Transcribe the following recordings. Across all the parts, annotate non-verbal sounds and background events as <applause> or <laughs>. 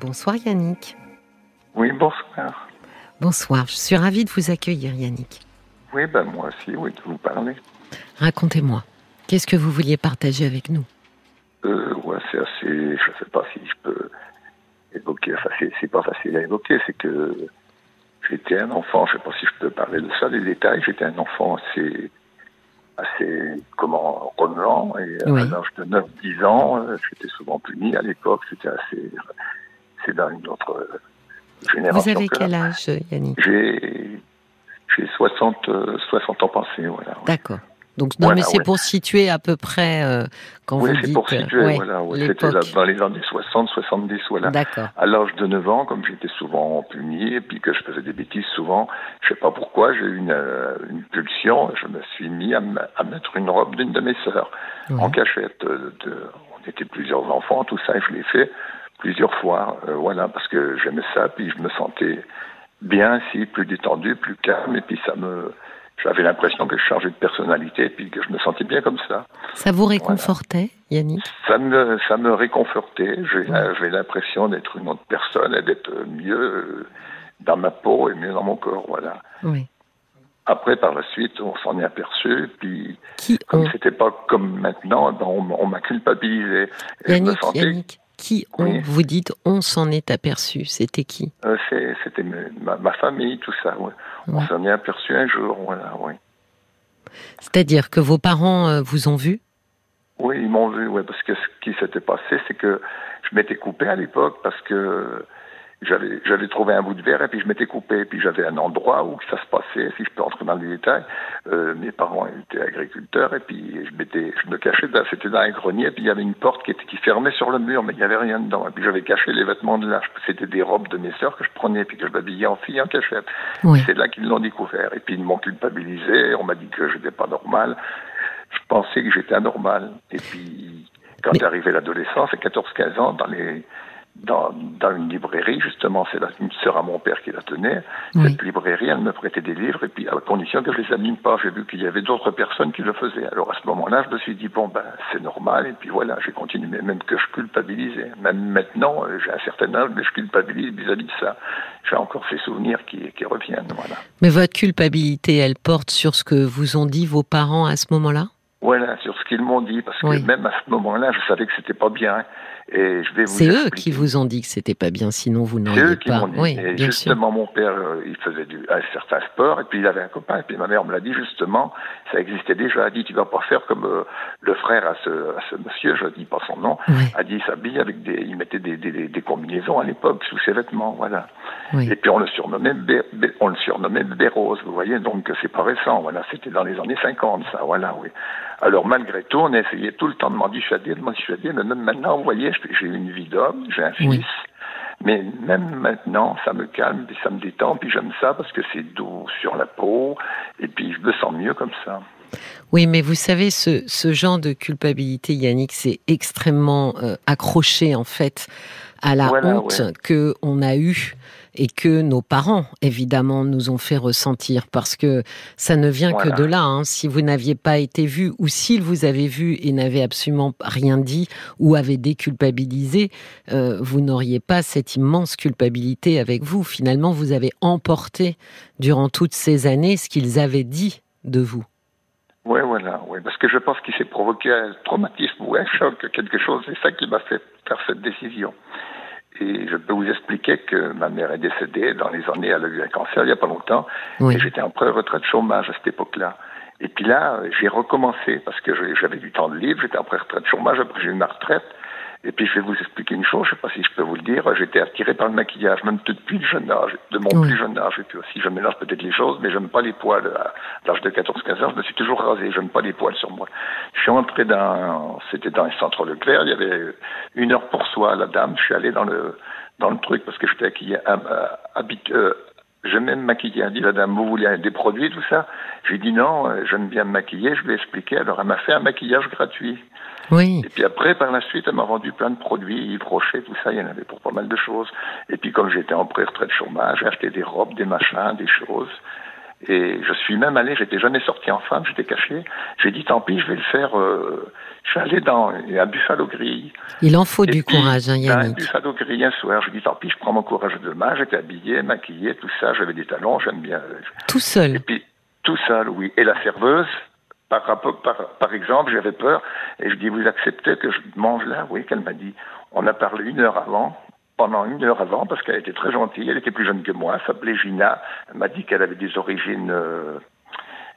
Bonsoir Yannick. Oui, bonsoir. Bonsoir, je suis ravie de vous accueillir Yannick. Oui, ben moi aussi, oui, de vous parler. Racontez-moi, qu'est-ce que vous vouliez partager avec nous? Euh, ouais, c'est assez, je sais pas si je peux évoquer, enfin c'est pas facile à évoquer, c'est que j'étais un enfant, je sais pas si je peux parler de ça, des détails, j'étais un enfant assez, assez, comment, remuant, et à l'âge de 9-10 ans, euh, j'étais souvent puni à l'époque, c'était assez, c'est dans une autre génération. Vous avez quel âge, Yannick J'ai, j'ai 60, 60 ans passés, voilà. D'accord. Donc, non, mais c'est pour situer à peu près euh, quand oui, vous dites. Oui, c'est pour situer, ouais, voilà. C'était dans les années 60, 70, voilà. D'accord. À l'âge de 9 ans, comme j'étais souvent puni et puis que je faisais des bêtises souvent, je sais pas pourquoi, j'ai eu une, euh, une, pulsion. Je me suis mis à, à mettre une robe d'une de mes sœurs en cachette. De, de, on était plusieurs enfants, tout ça, et je l'ai fait plusieurs fois, euh, voilà, parce que j'aimais ça, puis je me sentais bien, si plus détendu, plus calme, et puis ça me j'avais l'impression que je changeais de personnalité puis que je me sentais bien comme ça. Ça vous réconfortait, voilà. Yannick? Ça me, ça me réconfortait. J'avais ouais. l'impression d'être une autre personne et d'être mieux dans ma peau et mieux dans mon corps, voilà. Oui. Après, par la suite, on s'en est aperçu, puis Qui comme on... c'était pas comme maintenant, ben on, on m'a culpabilisé. Et Yannick, je me sentais... Yannick, qui on, oui. vous dites on s'en est aperçu C'était qui? Euh, C'était ma, ma, famille, tout ça. Ouais. Ouais. On s'en est aperçu un jour, voilà, oui. C'est-à-dire que vos parents euh, vous ont vu? Oui, ils m'ont vu, oui, parce que ce qui s'était passé, c'est que je m'étais coupé à l'époque parce que j'avais j'avais trouvé un bout de verre et puis je m'étais coupé. Et puis j'avais un endroit où ça se passait si je peux entrer dans les détails euh, mes parents étaient agriculteurs et puis je m'étais je me cachais c'était dans un grenier et puis il y avait une porte qui était qui fermait sur le mur mais il n'y avait rien dedans. Et puis j'avais caché les vêtements de là. C'était des robes de mes sœurs que je prenais et puis que je m'habillais en fille en cachette. Oui. c'est là qu'ils l'ont découvert. Et puis ils m'ont culpabilisé. On m'a dit que j'étais pas normal. Je pensais que j'étais anormal. Et puis quand mais... est l'adolescence à 14-15 ans dans les dans, dans une librairie, justement, c'est une sœur à mon père qui la tenait. Oui. Cette librairie, elle me prêtait des livres, et puis à condition que je les anime pas, j'ai vu qu'il y avait d'autres personnes qui le faisaient. Alors à ce moment-là, je me suis dit, bon, ben, c'est normal, et puis voilà, j'ai continué, même que je culpabilisais. Même maintenant, j'ai un certain âge, mais je culpabilise vis-à-vis de ça. J'ai encore ces souvenirs qui, qui reviennent, voilà. Mais votre culpabilité, elle porte sur ce que vous ont dit vos parents à ce moment-là? Voilà, sur ce qu'ils m'ont dit, parce que même à ce moment-là, je savais que c'était pas bien. Et je vais vous C'est eux qui vous ont dit que c'était pas bien, sinon vous C'est n'auriez eux qui pas. m'ont dit. Oui, et bien sûr. justement, mon père, euh, il faisait du, un certain sport, et puis il avait un copain, et puis ma mère me l'a dit justement, ça existait déjà. Elle a dit, tu vas pas faire comme euh, le frère à ce, à ce monsieur, je dis pas son nom, Oui. a dit, il s'habille avec des, il mettait des, des, des, des combinaisons à l'époque sous ses vêtements, voilà. Oui. Et puis on le surnommait, Bé- Bé- on le surnommait Bébé Rose, vous voyez, donc c'est pas récent, voilà, c'était dans les années 50, ça, voilà, oui. Alors malgré tout, on essayait tout le temps de m'en dissuader, de m'en dissuader, mais même maintenant, vous voyez, j'ai une vie d'homme, j'ai un fils, Oui. mais même maintenant, ça me calme, puis ça me détend, puis j'aime ça parce que c'est doux sur la peau, et puis je me sens mieux comme ça. Oui, mais vous savez, ce, ce genre de culpabilité, Yannick, c'est extrêmement euh, accroché en fait à la Voilà, honte ouais. que on a eue et que nos parents, évidemment, nous ont fait ressentir, parce que ça ne vient Voilà. que de là. hein. Si vous n'aviez pas été vu, ou s'ils vous avaient vu et n'avaient absolument rien dit, ou avaient déculpabilisé, euh, vous n'auriez pas cette immense culpabilité avec vous. Finalement, vous avez emporté durant toutes ces années ce qu'ils avaient dit de vous. Oui, voilà, oui, parce que je pense qu'il s'est provoqué un traumatisme ou un choc, quelque chose, c'est ça qui m'a fait faire cette décision. Et je peux vous expliquer que ma mère est décédée dans les années, elle a eu un cancer il n'y a pas longtemps, Oui. et j'étais en pré-retraite chômage à cette époque-là. Et puis là, j'ai recommencé parce que j'avais du temps de libre, j'étais en pré-retraite chômage, après j'ai eu ma retraite. Et puis je vais vous expliquer une chose, je ne sais pas si je peux vous le dire, j'étais attiré par le maquillage, même depuis le jeune âge, de mon Oui. plus jeune âge. Et puis aussi, je mélange peut-être les choses, mais j'aime pas les poils. À l'âge de 14-15 ans, je me suis toujours rasé, j'aime pas les poils sur moi. Je suis entré dans, c'était dans un centre Leclerc, il y avait une heure pour soi, la dame, je suis allé dans le, dans le truc parce que j'étais habillé, euh, habit- euh, J'aime me maquiller. Elle dit, la dame, vous voulez des produits, tout ça? J'ai dit non, euh, j'aime bien me maquiller, je vais expliquer. Alors elle m'a fait un maquillage gratuit. Oui. Et puis après, par la suite, elle m'a vendu plein de produits, Yves Rocher, tout ça, il y en avait pour pas mal de choses. Et puis comme j'étais en pré-retraite chômage, j'ai acheté des robes, des machins, des choses. Et je suis même allé, j'étais jamais sorti en femme, j'étais caché. J'ai dit tant pis, je vais le faire. Euh, je suis allé dans un Buffalo Grill. Il en faut du courage, hein, Yannick. Un Buffalo Grill un soir, je dis tant pis, je prends mon courage demain. J'étais habillé, maquillé, tout ça, j'avais des talons, j'aime bien. Tout seul. Et puis tout seul, oui. Et la serveuse, par, exemple, j'avais peur et je dis vous acceptez que je mange là? Oui, qu'elle m'a dit. On a parlé une heure avant pendant une heure avant parce qu'elle était très gentille. Elle était plus jeune que moi. S'appelait Gina. Elle m'a dit qu'elle avait des origines, euh,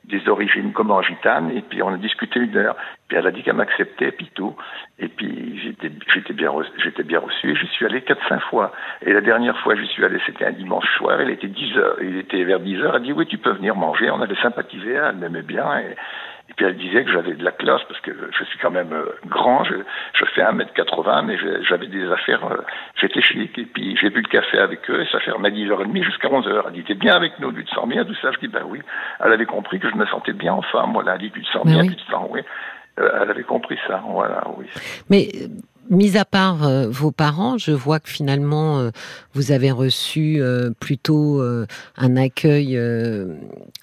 des origines comme en gitane. Et puis on a discuté une heure. Puis elle a dit qu'elle m'acceptait, puis tout. Et puis j'étais, bien, j'étais bien reçu. Et j'y suis allé quatre, cinq fois. Et la dernière fois j'y suis allé, c'était un dimanche soir. Il était 10 heures. Il était vers 10 heures. Elle a dit oui, tu peux venir manger. On avait sympathisé. Elle m'aimait bien. Et puis elle disait que j'avais de la classe parce que je suis quand même euh, grand, je, je fais 1m80, mais j'avais des affaires, euh, j'étais chic. Et puis j'ai bu le café avec eux et ça fermait à 10h30 jusqu'à 11h. Elle dit T'es bien avec nous, tu te sens bien, tout ça. Je dis Ben oui. Elle avait compris que je me sentais bien en femme. Voilà, elle dit Tu te sens bien, tu te sens, oui. Euh, elle avait compris ça, voilà, oui. Mais Mis à part euh, vos parents, je vois que finalement euh, vous avez reçu euh, plutôt un accueil,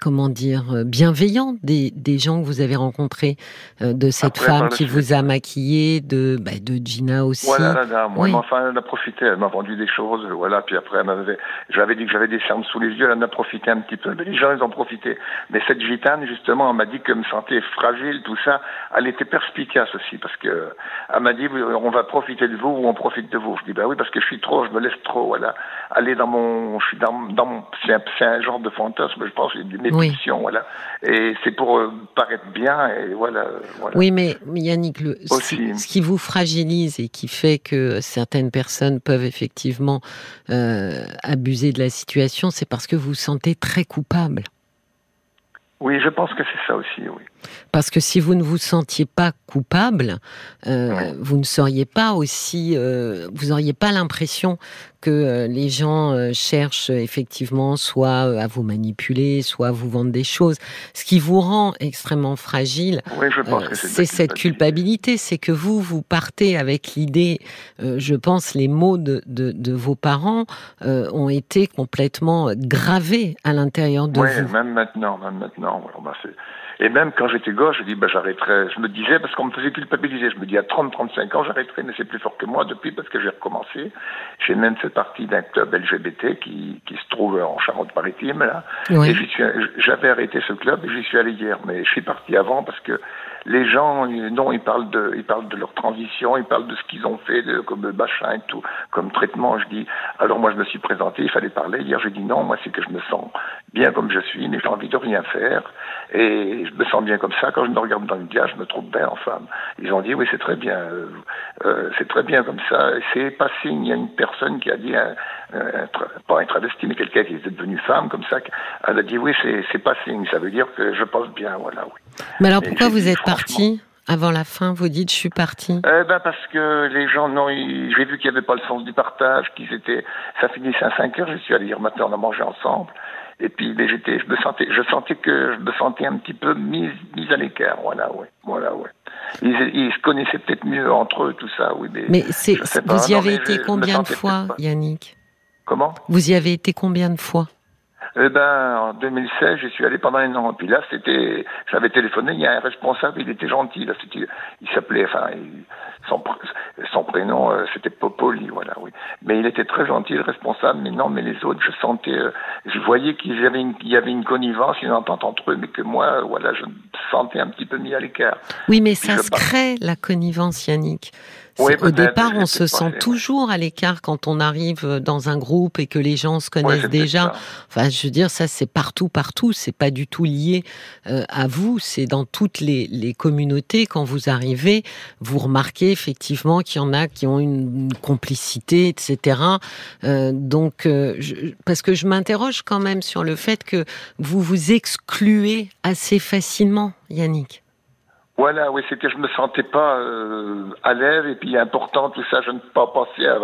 comment dire, bienveillant des, des, gens que vous avez rencontrés, de cette femme qui vous a maquillé, de, bah, de Gina aussi. Voilà, là, moi, enfin, elle a profité, elle m'a vendu des choses, voilà, puis après, elle m'avait, j'avais dit que j'avais des cernes sous les yeux, elle en a profité un petit peu, mais les gens, ils ont profité. Mais cette gitane, justement, elle m'a dit que me sentait fragile, tout ça, elle était perspicace aussi, parce que, elle m'a dit, on va profiter de vous ou on profite de vous. Je dis ben oui parce que je suis trop, je me laisse trop, voilà, aller dans mon, je suis dans, dans mon, c'est un, genre de fantasme, je pense, une épulsion, voilà. Et c'est pour euh, paraître bien et voilà, Oui, mais Yannick, le, ce qui vous fragilise et qui fait que certaines personnes peuvent effectivement euh, abuser de la situation, c'est parce que vous vous sentez très coupable. Oui, je pense que c'est ça aussi, oui. Parce que si vous ne vous sentiez pas coupable, euh, vous ne seriez pas aussi, euh, vous n'auriez pas l'impression que euh, les gens cherchent effectivement soit à vous manipuler, soit à vous vendre des choses. Ce qui vous rend extrêmement fragile, c'est cette culpabilité, c'est que vous, vous partez avec l'idée, je pense, les mots de, de, vos parents ont été complètement gravés à l'intérieur de vous. Oui, même maintenant, même maintenant. Et même quand j'étais gauche, je dis, ben, j'arrêterai. Je me disais, parce qu'on me faisait culpabiliser, je me dis, à 30, 35 ans, j'arrêterai, mais c'est plus fort que moi depuis parce que j'ai recommencé. J'ai même fait partie d'un club LGBT qui, qui se trouve en Charente-Maritime, là. Et j'avais arrêté ce club et j'y suis allé hier. Mais je suis parti avant parce que les gens, non, ils parlent de, ils parlent de leur transition, ils parlent de ce qu'ils ont fait, de, comme machin et tout, comme traitement. Je dis, alors moi je me suis présenté, il fallait parler. Hier j'ai dit non, moi c'est que je me sens bien comme je suis, mais j'ai envie de rien faire. Et je me sens bien comme ça. Quand je me regarde dans le glace, je me trouve bien en femme. Ils ont dit oui, c'est très bien, euh, euh c'est très bien comme ça. C'est pas signe. Il y a une personne qui a dit, un, un, pas un travesti, mais quelqu'un qui était devenu femme comme ça. Elle a dit oui, c'est pas signe. Ça veut dire que je pense bien, voilà. Oui. Mais alors pourquoi vous êtes parti avant la fin, vous dites je suis parti. Eh ben parce que les gens non, j'ai vu qu'il n'y avait pas le sens du partage, qu'ils étaient, ça finissait à 5 heures, je suis allé dire maintenant on a mangé ensemble. Et puis, j'étais, je me sentais, je sentais que je me sentais un petit peu mise, mise à l'écart. Voilà, ouais, voilà, ouais. Ils, ils se connaissaient peut-être mieux entre eux, tout ça, oui. Mais, mais c'est, vous y avez été combien de fois, Yannick? Comment? Vous y avez été combien de fois? Eh ben, en 2016, je suis allé pendant un an. Puis là, c'était, j'avais téléphoné, il y a un responsable, il était gentil. Là, il s'appelait, enfin, son, son, prénom, euh, c'était Popoli, voilà, oui. Mais il était très gentil, le responsable. Mais non, mais les autres, je sentais, euh, je voyais qu'il y avait une, y avait une connivence, une entente entre eux, mais que moi, voilà, je me sentais un petit peu mis à l'écart. Oui, mais ça se crée la connivence, Yannick au départ, on se sent toujours à l'écart quand on arrive dans un groupe et que les gens se connaissent déjà. Enfin, je veux dire, ça, c'est partout, partout. C'est pas du tout lié euh, à vous. C'est dans toutes les, les, communautés. Quand vous arrivez, vous remarquez effectivement qu'il y en a qui ont une, complicité, etc. Euh, donc, euh, je, parce que je m'interroge quand même sur le fait que vous vous excluez assez facilement, Yannick. Voilà, oui, c'est que je me sentais pas euh, à l'aise et puis important, tout ça, je ne peux pas penser à...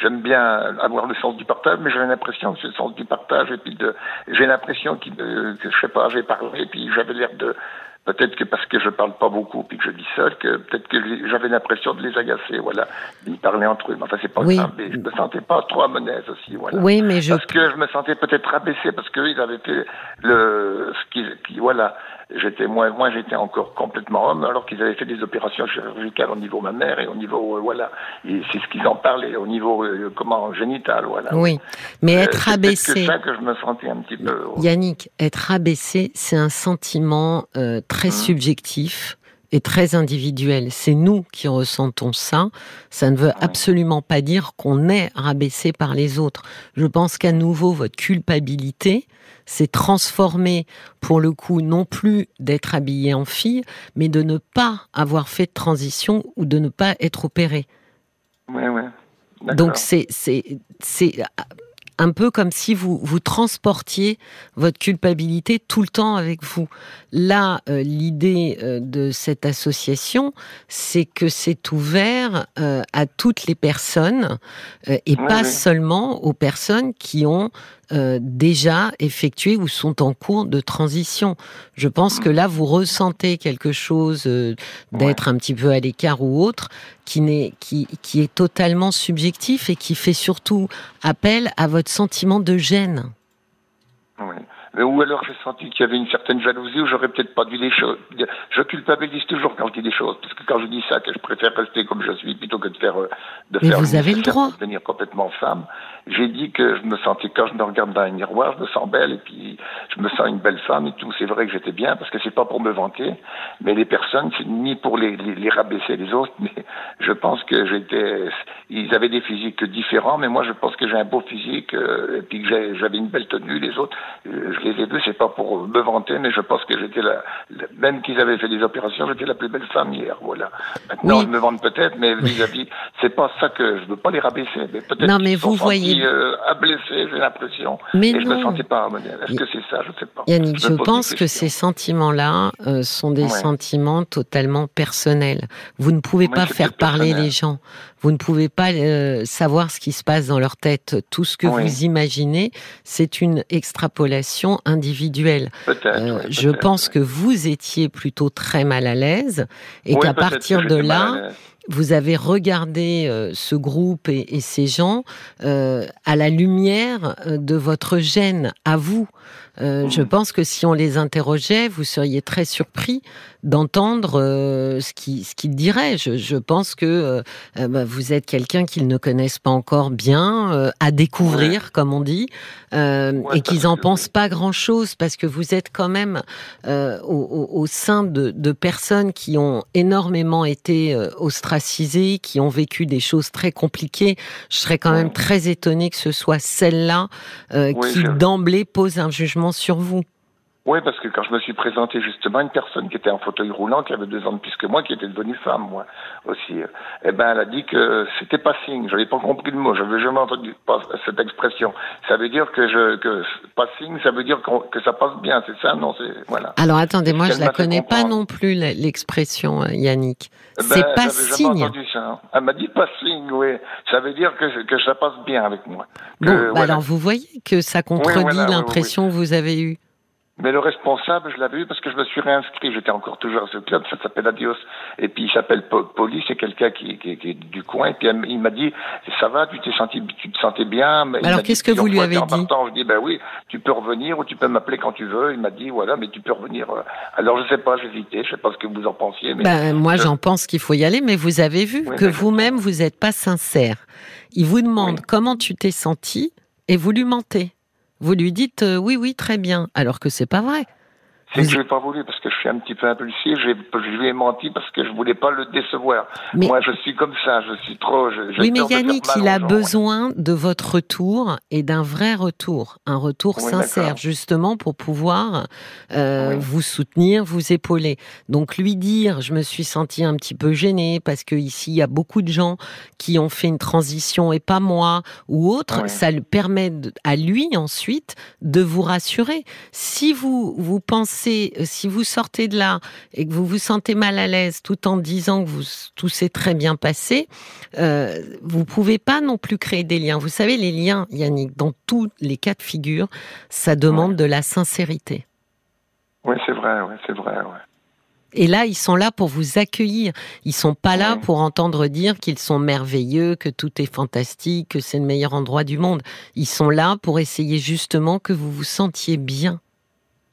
J'aime bien avoir le sens du partage, mais j'ai l'impression que le sens du partage et puis de... J'ai l'impression que, je sais pas, j'ai parlé et puis j'avais l'air de Peut-être que parce que je parle pas beaucoup puis que je dis seul, que peut-être que j'avais l'impression de les agacer, voilà. Ils parlaient entre eux. Enfin, c'est pas grave, mais je me sentais pas trop à aussi, voilà. Oui, mais je... Parce que je me sentais peut-être rabaissé parce qu'ils avaient fait le, ce qui, qui voilà j'étais moi, moi j'étais encore complètement homme, alors qu'ils avaient fait des opérations chirurgicales au niveau mammaire et au niveau euh, voilà, et c'est ce qu'ils en parlaient au niveau euh, comment génital, voilà. Oui, mais euh, être abaissé. C'est ça que je me sentais un petit peu. Yannick, être abaissé, c'est un sentiment très mmh. subjectif et très individuel. C'est nous qui ressentons ça. Ça ne veut absolument pas dire qu'on est rabaissé par les autres. Je pense qu'à nouveau, votre culpabilité, c'est transformer, pour le coup, non plus d'être habillé en fille, mais de ne pas avoir fait de transition ou de ne pas être opéré. Oui, oui. Donc c'est c'est c'est un peu comme si vous vous transportiez votre culpabilité tout le temps avec vous. Là, euh, l'idée euh, de cette association, c'est que c'est ouvert euh, à toutes les personnes et pas seulement aux personnes qui ont euh, déjà effectués ou sont en cours de transition. Je pense que là, vous ressentez quelque chose euh, d'être un petit peu à l'écart ou autre, qui, n'est, qui, qui est totalement subjectif et qui fait surtout appel à votre sentiment de gêne. Ou alors j'ai senti qu'il y avait une certaine jalousie où j'aurais peut-être pas dit les choses. Je culpabilise toujours quand je dis des choses, parce que quand je dis ça, que je préfère rester comme je suis plutôt que de faire euh, de Mais vous avez le droit. devenir complètement femme. J'ai dit que je me sentais quand je me regarde dans un miroir, je me sens belle et puis je me sens une belle femme et tout. C'est vrai que j'étais bien parce que c'est pas pour me vanter, mais les personnes, c'est ni pour les, les, rabaisser les autres, <laughs> mais je pense que j'étais. Ils avaient des physiques différents, mais moi je pense que j'ai un beau physique euh, et puis que j'avais une belle tenue. Les autres, euh, ai deux, c'est pas pour me vanter, mais je pense que j'étais la, même qu'ils avaient fait des opérations, j'étais la plus belle femme hier. Voilà. Maintenant, je me vante peut-être, mais vis-à-vis, c'est pas ça que je veux pas les rabaisser, mais peut-être. Non, mais vous voyez euh, à blesser, j'ai l'impression. Mais et je me sentais pas. Est-ce que c'est ça? Je sais pas. Yannick, je, pense que ces sentiments-là euh, sont des sentiments totalement personnels. Vous ne pouvez pas faire parler les gens. Vous ne pouvez pas euh, savoir ce qui se passe dans leur tête. Tout ce que vous imaginez, c'est une extrapolation individuelle. Euh, je pense que vous étiez plutôt très mal à l'aise et qu'à partir de là, vous avez regardé euh, ce groupe et, et ces gens euh, à la lumière euh, de votre gêne, à vous. Euh, je mmh. pense que si on les interrogeait, vous seriez très surpris d'entendre euh, ce qu'ils ce qu'ils diraient. Je, je, pense que euh, bah, vous êtes quelqu'un qu'ils ne connaissent pas encore bien, à découvrir, comme on dit, et qu'ils en pensent pas grand-chose, parce que vous êtes quand même au, au, sein de, de, personnes qui ont énormément été ostracisées, qui ont vécu des choses très compliquées. Je serais quand même très étonnée que ce soit celle-là qui d'emblée pose un jugement sur vous. Oui, parce que quand je me suis présenté justement, une personne qui était en fauteuil roulant, qui avait deux ans de plus que moi, qui était devenue femme, moi aussi, eh ben, elle a dit que c'était pas signe. J'avais pas compris le mot. J'avais jamais entendu cette expression. Ça veut dire que je, que pas signe, ça veut dire que ça passe bien. C'est ça, non C'est voilà. Alors attendez, moi je la connais pas non plus l'expression, euh, Yannick. Eh c'est ben, pas signe. Entendu ça, hein. Elle m'a dit pas signe, oui. Ça veut dire que que ça passe bien avec moi. bon, bah alors vous voyez que ça contredit l'impression que vous avez eue. Mais le responsable, je l'avais eu parce que je me suis réinscrit. J'étais encore toujours à ce club, ça s'appelle Adios. Et puis il s'appelle Poli, c'est quelqu'un qui, qui, qui, est du coin. Et puis il m'a dit, ça va, tu t'es senti, tu te sentais bien. Alors qu'est-ce que vous lui avez dit Je dis, ben oui, tu peux revenir ou tu peux m'appeler quand tu veux. Il m'a dit, voilà, mais tu peux revenir. Alors je sais pas, j'hésitais, je sais pas ce que vous en pensiez. Mais ben, moi j'en pense qu'il faut y aller, mais vous avez vu que vous-même vous n'êtes pas sincère. Il vous demande comment tu t'es senti et vous lui mentez. Vous lui dites euh, oui, oui, très bien, alors que c'est pas vrai. C'est que je n'ai pas voulu parce que je suis un petit peu impulsif. Je lui ai menti parce que je voulais pas le décevoir. Moi, je suis comme ça. Je suis trop. oui, mais Yannick, il a besoin de votre retour et d'un vrai retour, un retour sincère, justement pour pouvoir euh, vous soutenir, vous épauler. Donc lui dire, je me suis senti un petit peu gênée parce que ici il y a beaucoup de gens qui ont fait une transition et pas moi ou autre. Ça le permet à lui ensuite de vous rassurer. Si vous vous pensez euh, si vous sortez de là et que vous vous sentez mal à l'aise tout en disant que vous, tout s'est très bien passé, euh, vous pouvez pas non plus créer des liens. Vous savez, les liens, Yannick, dans tous les cas de figure, ça demande de la sincérité. Oui, c'est vrai, ouais, c'est vrai. Ouais. Et là, ils sont là pour vous accueillir. Ils sont pas là pour entendre dire qu'ils sont merveilleux, que tout est fantastique, que c'est le meilleur endroit du monde. Ils sont là pour essayer justement que vous vous sentiez bien.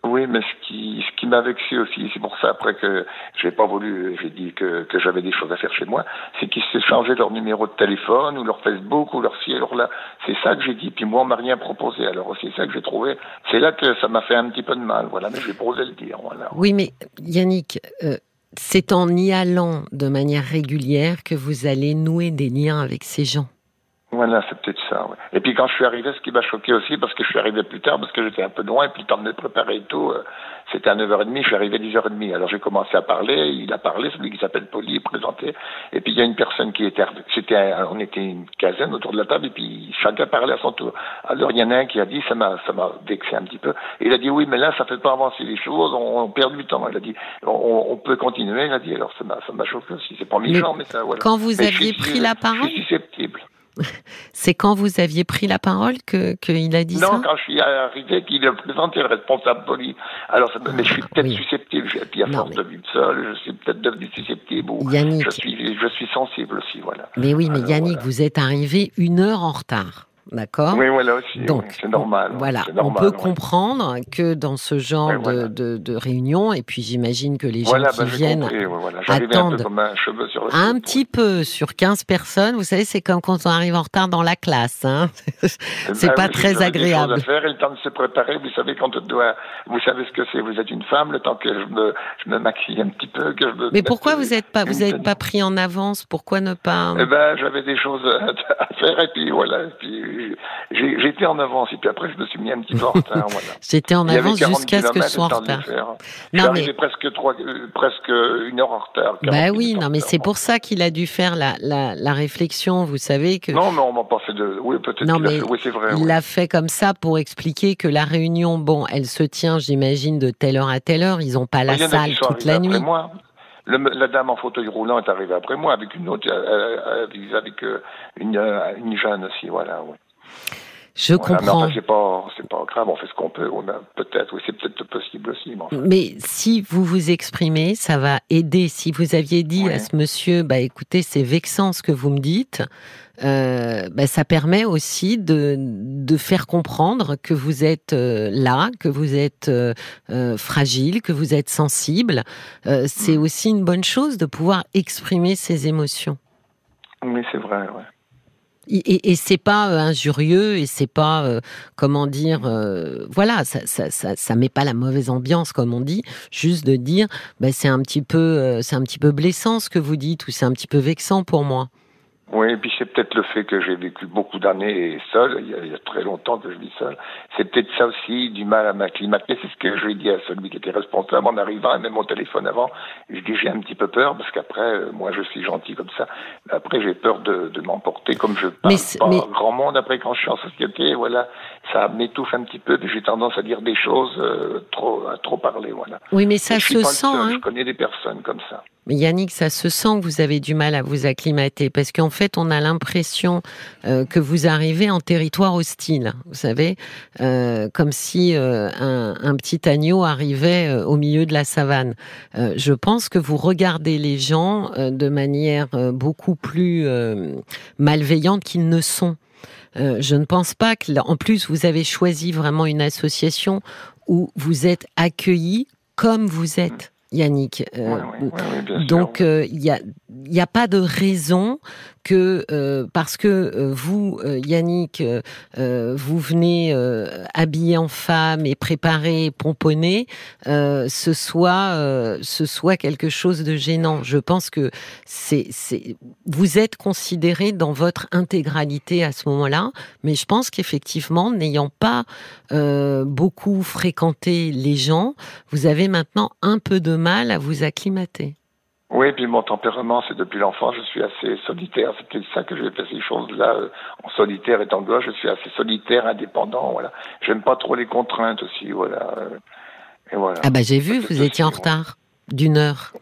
Oui, mais ce qui, ce qui m'a vexé aussi, c'est pour ça après que j'ai pas voulu, j'ai dit que, j'avais des choses à faire chez moi, c'est qu'ils s'échangeaient leur numéro de téléphone ou leur Facebook ou leur ci, alors là. C'est ça que j'ai dit. Puis moi, on m'a rien proposé. Alors c'est ça que j'ai trouvé. C'est là que ça m'a fait un petit peu de mal. Voilà, mais j'ai posé le dire. Voilà. Oui, mais Yannick, euh, c'est en y allant de manière régulière que vous allez nouer des liens avec ces gens. Voilà, c'est peut-être ça. Ouais. Et puis quand je suis arrivé, ce qui m'a choqué aussi, parce que je suis arrivé plus tard, parce que j'étais un peu loin, et puis le temps de me préparer et tout, euh, c'était à 9h30, je suis arrivé à 10h30. Alors j'ai commencé à parler, il a parlé, celui qui s'appelle Poli, présenté, et puis il y a une personne qui était, c'était, on était une quinzaine autour de la table, et puis chacun parlait à son tour. Alors il y en a un qui a dit, ça m'a, ça m'a vexé un petit peu, et il a dit oui, mais là ça fait pas avancer les choses, on, on perd du temps. Il a dit, on, on, peut continuer, il a dit, alors ça m'a, ça m'a choqué aussi. C'est pas méchant, mais, mais ça, voilà. Quand vous mais aviez pris la parole, je suis susceptible. <laughs> C'est quand vous aviez pris la parole que qu'il a dit non, ça Non, quand je suis arrivé, qu'il a présenté le responsable poli. Alors, ça, mais je suis peut-être oui. susceptible. Et puis, à force mais... de vivre seul, je suis peut-être devenu susceptible. Ou Yannick... je, suis, je suis sensible aussi, voilà. Mais oui, mais Alors, Yannick, voilà. vous êtes arrivé une heure en retard. D'accord Oui, voilà aussi. Donc, c'est normal. Voilà, normal, on peut ouais. comprendre que dans ce genre Ouais, voilà. de, de, de, réunion, et puis j'imagine que les gens Voilà, qui ben, viennent compris, voilà. attendent un peu comme un, cheveu sur un petit peu sur 15 personnes. Vous savez, c'est comme quand on arrive en retard dans la classe. Hein c'est ben, pas oui, très agréable. À faire, et le temps de se préparer, vous savez quand on doit, vous savez ce que c'est. Vous êtes une femme, le temps que je me, je me maquille un petit peu, que je me Mais pourquoi vous êtes pas, vous n'êtes pas pris en avance? Pourquoi ne pas Eh ben, j'avais des choses à, faire et puis voilà. Et puis j'ai j'étais en avance et puis après je me suis mis un petit peu en <laughs> retard. Voilà. J'étais en avance jusqu'à ce que je sois en retard. Non mais presque trois, euh, presque une heure en retard. Bah oui, non mais c'est pour ça qu'il a dû faire la, la, la, réflexion. Vous savez que non mais on m'a pas fait de. Oui peut-être. Non mais oui c'est vrai. Il l'a fait comme ça pour expliquer que la réunion, bon, elle se tient, j'imagine, de telle heure à telle heure. Ils ont pas la salle toute la nuit. Moi. Le, la dame en fauteuil roulant est arrivée après moi avec une autre, euh, avec une, une jeune aussi, voilà. Oui. Je voilà, comprends. C'est pas, pas grave. On fait ce qu'on peut. On a peut-être, oui, c'est peut-être possible aussi. Mais, enfin. mais, si vous vous exprimez, ça va aider. Si vous aviez dit oui. à ce monsieur, bah écoutez, c'est vexant ce que vous me dites. Euh, bah, ça permet aussi de, de faire comprendre que vous êtes euh, là, que vous êtes euh, fragile, que vous êtes sensible. c'est mmh. aussi une bonne chose de pouvoir exprimer ses émotions. Oui, c'est vrai. Ouais. Et, c'est pas euh, injurieux et c'est pas euh, comment dire euh, voilà ça, ça, ça ça met pas la mauvaise ambiance comme on dit juste de dire bah, c'est un petit peu c'est un petit peu blessant ce que vous dites ou c'est un petit peu vexant pour moi. Oui, et puis c'est peut-être le fait que j'ai vécu beaucoup d'années seul, il y, a, il y, a, très longtemps que je vis seul. C'est peut-être ça aussi, du mal à m'acclimater. C'est ce que je lui ai dit à celui qui était responsable en arrivant, et même au téléphone avant. Je dis j'ai un petit peu peur parce qu'après, euh, moi je suis gentil comme ça. Après j'ai peur de, de m'emporter comme je parle mais pas mais... grand monde. Après quand je suis en société, voilà, ça m'étouffe un petit peu. J'ai tendance à dire des choses euh, trop, à trop parler, voilà. Oui, mais ça se sent. Hein. Je connais des personnes comme ça. Yannick, ça se sent que vous avez du mal à vous acclimater parce qu'en fait, on a l'impression euh, que vous arrivez en territoire hostile. Vous savez, euh, comme si euh, un, un, petit agneau arrivait euh, au milieu de la savane. Euh, je pense que vous regardez les gens euh, de manière beaucoup plus malveillante qu'ils ne sont. je ne pense pas que, en plus, vous avez choisi vraiment une association où vous êtes accueillis comme vous êtes. Yannick. Euh, donc il euh, n'y a, y a pas de raison que euh, parce que euh, vous, Yannick, euh, vous venez habillé en femme et préparé, pomponné, ce soit ce soit quelque chose de gênant. Je pense que c'est c'est vous êtes considéré dans votre intégralité à ce moment-là, mais je pense qu'effectivement, n'ayant pas beaucoup fréquenté les gens, vous avez maintenant un peu de mal à vous acclimater. Oui, puis mon tempérament, c'est depuis l'enfant, je suis assez solitaire. C'est peut-être ça que j'ai fait ces choses-là euh, en solitaire étant gauche. Je suis assez solitaire, indépendant. Voilà. J'aime pas trop les contraintes aussi. Voilà. Et voilà. Ah bah j'ai vu, vous étiez en retard d'une heure.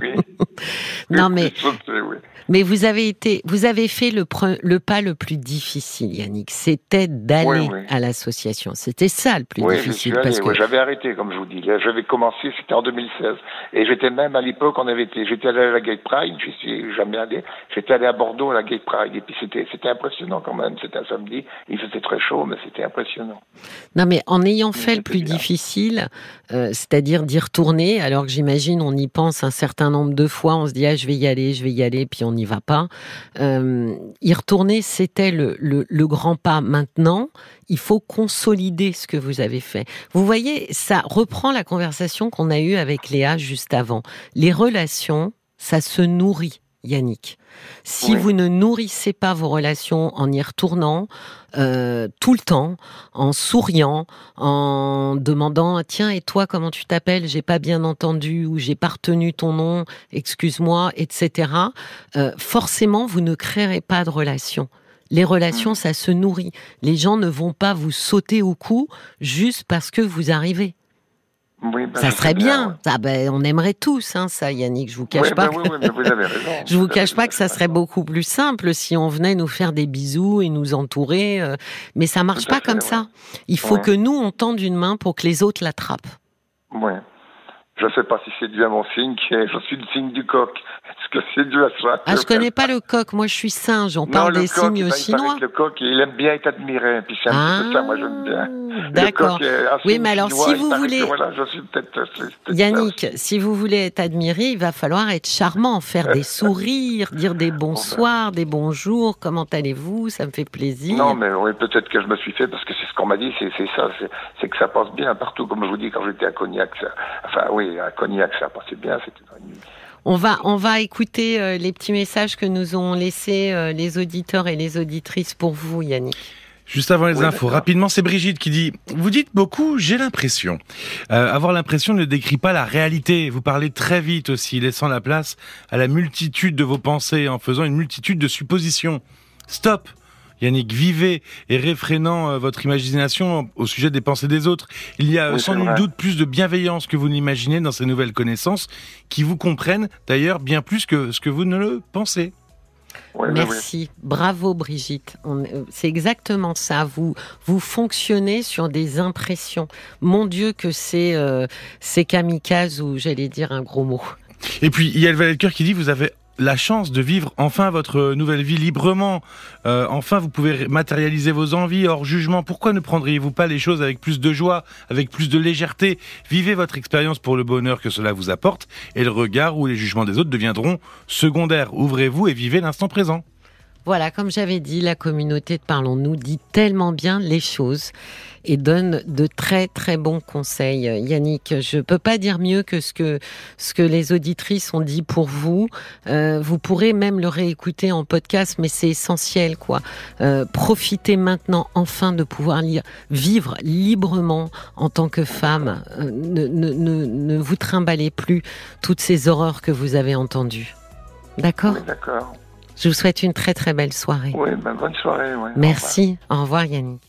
Oui. <laughs> non mais, oui. mais vous avez été, vous avez fait le, pre- le pas le plus difficile, Yannick. C'était d'aller Oui, à l'association. C'était ça le plus difficile allé, parce que j'avais arrêté, comme je vous dis. J'avais commencé, c'était en 2016. Et j'étais même, à l'époque, on avait été, j'étais allé à la Gay Pride, j'y suis jamais allé. J'étais allé à Bordeaux à la Gay Pride. Et puis c'était, c'était impressionnant quand même. C'était un samedi. Il faisait très chaud, mais c'était impressionnant. Non, mais en ayant fait le plus bien. difficile, euh, c'est-à-dire d'y retourner, alors que j'imagine on y pense un certain nombre de fois, on se dit ah je vais y aller, je vais y aller, puis on n'y va pas. Euh, y retourner, c'était le, le, le grand pas. Maintenant, il faut consolider ce que vous avez fait. Vous voyez, ça reprend la conversation qu'on a eue avec Léa juste avant. Les relations, ça se nourrit. Yannick, si Oui. vous ne nourrissez pas vos relations en y retournant, euh, tout le temps, en souriant, en demandant tiens et toi comment tu t'appelles? J'ai pas bien entendu ou j'ai pas retenu ton nom excuse-moi etc euh, forcément vous ne créerez pas de relation les relations ça se nourrit. Les gens ne vont pas vous sauter au cou juste parce que vous arrivez Oui, ben, ça serait bien, ouais. Ah ben, on aimerait tous hein, ça Yannick je vous cache Oui, pas que- oui, oui, mais vous avez raison. <laughs> je vous cache pas que ça serait beaucoup plus simple si on venait nous faire des bisous et nous entourer, euh, mais ça marche pas comme ça. Il faut Ouais. que nous on tende une main pour que les autres l'attrapent. Oui. Je ne sais pas si c'est dû à mon signe, <laughs> je suis le signe du coq. Est-ce que c'est dû à ça? Ah, je connais pas le coq, moi je suis singe, on Non, parle le des coq, signes ben, chinois. le coq, il aime bien être admiré. Puis c'est un Ah, petit peu ça, moi j'aime bien. Le D'accord. un Oui, mais alors, chinois, si vous que, voulez- Voilà, je suis peut-être. peut-être ça Yannick, si vous voulez être admiré, il va falloir être charmant, faire des <laughs> sourires, dire des bonsoirs, des bonjours, comment allez-vous, ça me fait plaisir. Non, mais oui, peut-être que je me suis fait, parce que c'est ce qu'on m'a dit, c'est ça, c'est- c'est que ça passe bien partout. Comme je vous dis, quand j'étais à Cognac, ça, enfin oui, à Cognac, ça passait bien, c'était dans la nuit. On va, on va écouter euh, les petits messages que nous ont laissés euh, les auditeurs et les auditrices pour vous, Yannick. Juste avant les Oui, infos, rapidement, c'est Brigitte qui dit Vous dites beaucoup, j'ai l'impression. Euh, avoir l'impression ne décrit pas la réalité. Vous parlez très vite aussi, laissant la place à la multitude de vos pensées, en faisant une multitude de suppositions. Stop Yannick, vivez et réfrénant euh, votre imagination au sujet des pensées des autres. Il y a euh, Oui, sans nul doute plus de bienveillance que vous n'imaginez dans ces nouvelles connaissances qui vous comprennent d'ailleurs bien plus que ce que vous ne le pensez. Oui, oui, oui. Merci, bravo Brigitte. Euh, C'est exactement ça. Vous vous fonctionnez sur des impressions. Mon Dieu que c'est euh, c'est kamikaze ou j'allais dire un gros mot. Et puis, il y a le valet de cœur qui dit, vous avez la chance de vivre enfin votre nouvelle vie librement. Euh, enfin, vous pouvez matérialiser vos envies hors jugement. Pourquoi ne prendriez-vous pas les choses avec plus de joie, avec plus de légèreté? Vivez votre expérience pour le bonheur que cela vous apporte et le regard ou les jugements des autres deviendront secondaires. Ouvrez-vous et vivez l'instant présent. Voilà, comme j'avais dit, la communauté de Parlons-nous dit tellement bien les choses et donne de très très bons conseils. Yannick, je peux pas dire mieux que ce que ce que les auditrices ont dit pour vous. Euh, vous pourrez même le réécouter en podcast, mais c'est essentiel, quoi. Euh, profitez maintenant enfin de pouvoir lire, vivre librement en tant que femme. Euh, ne, ne, ne, ne vous trimballez plus toutes ces horreurs que vous avez entendues. D'accord? D'accord. Je vous souhaite une très très belle soirée. Oui, ben, bonne soirée. ouais. Au revoir. Merci. Au revoir Yannick.